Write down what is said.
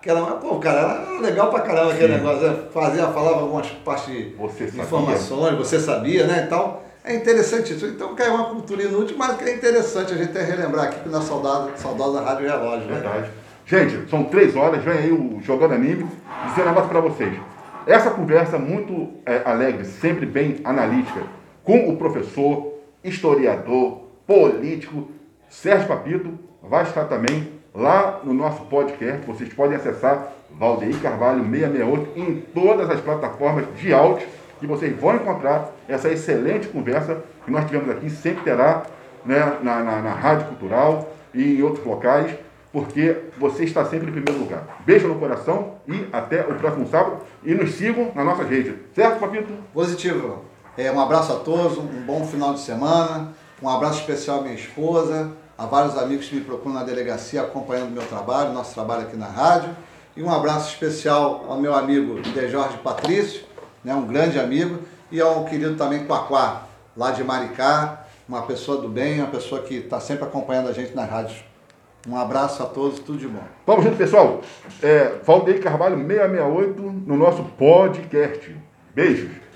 Que era, pô, cara, era legal pra caramba aquele negócio, né? Fazia, falava algumas partes de informações, você sabia, né? Então, é interessante isso. Então, caiu uma cultura inútil, mas que é interessante a gente até relembrar aqui na saudade, saudosa Rádio Relógio, né? Verdade. Gente, são três horas, vem aí o Jogando Anime. Dizer um negócio pra vocês. Essa conversa muito é, alegre, sempre bem analítica, com o professor, historiador, político, Sérgio Papito, vai estar também lá no nosso podcast. Vocês podem acessar Valdeir Carvalho 668 em todas as plataformas de áudio que vocês vão encontrar essa excelente conversa que nós tivemos aqui, sempre terá né, na, na, na Rádio Cultural e em outros locais, porque você está sempre em primeiro lugar. Beijo no coração e até o próximo sábado. E nos sigam nas nossas redes. Certo, Papito? Positivo. É, um abraço a todos, um bom final de semana. Um abraço especial à minha esposa, a vários amigos que me procuram na delegacia acompanhando o meu trabalho, nosso trabalho aqui na rádio. E um abraço especial ao meu amigo De Jorge Patrício, né, um grande amigo, e ao querido também Quaquá, lá de Maricá, uma pessoa do bem, uma pessoa que está sempre acompanhando a gente nas rádios. Um abraço a todos, tudo de bom. Vamos junto, pessoal. É, Valdeir Carvalho 668 no nosso podcast. Beijos.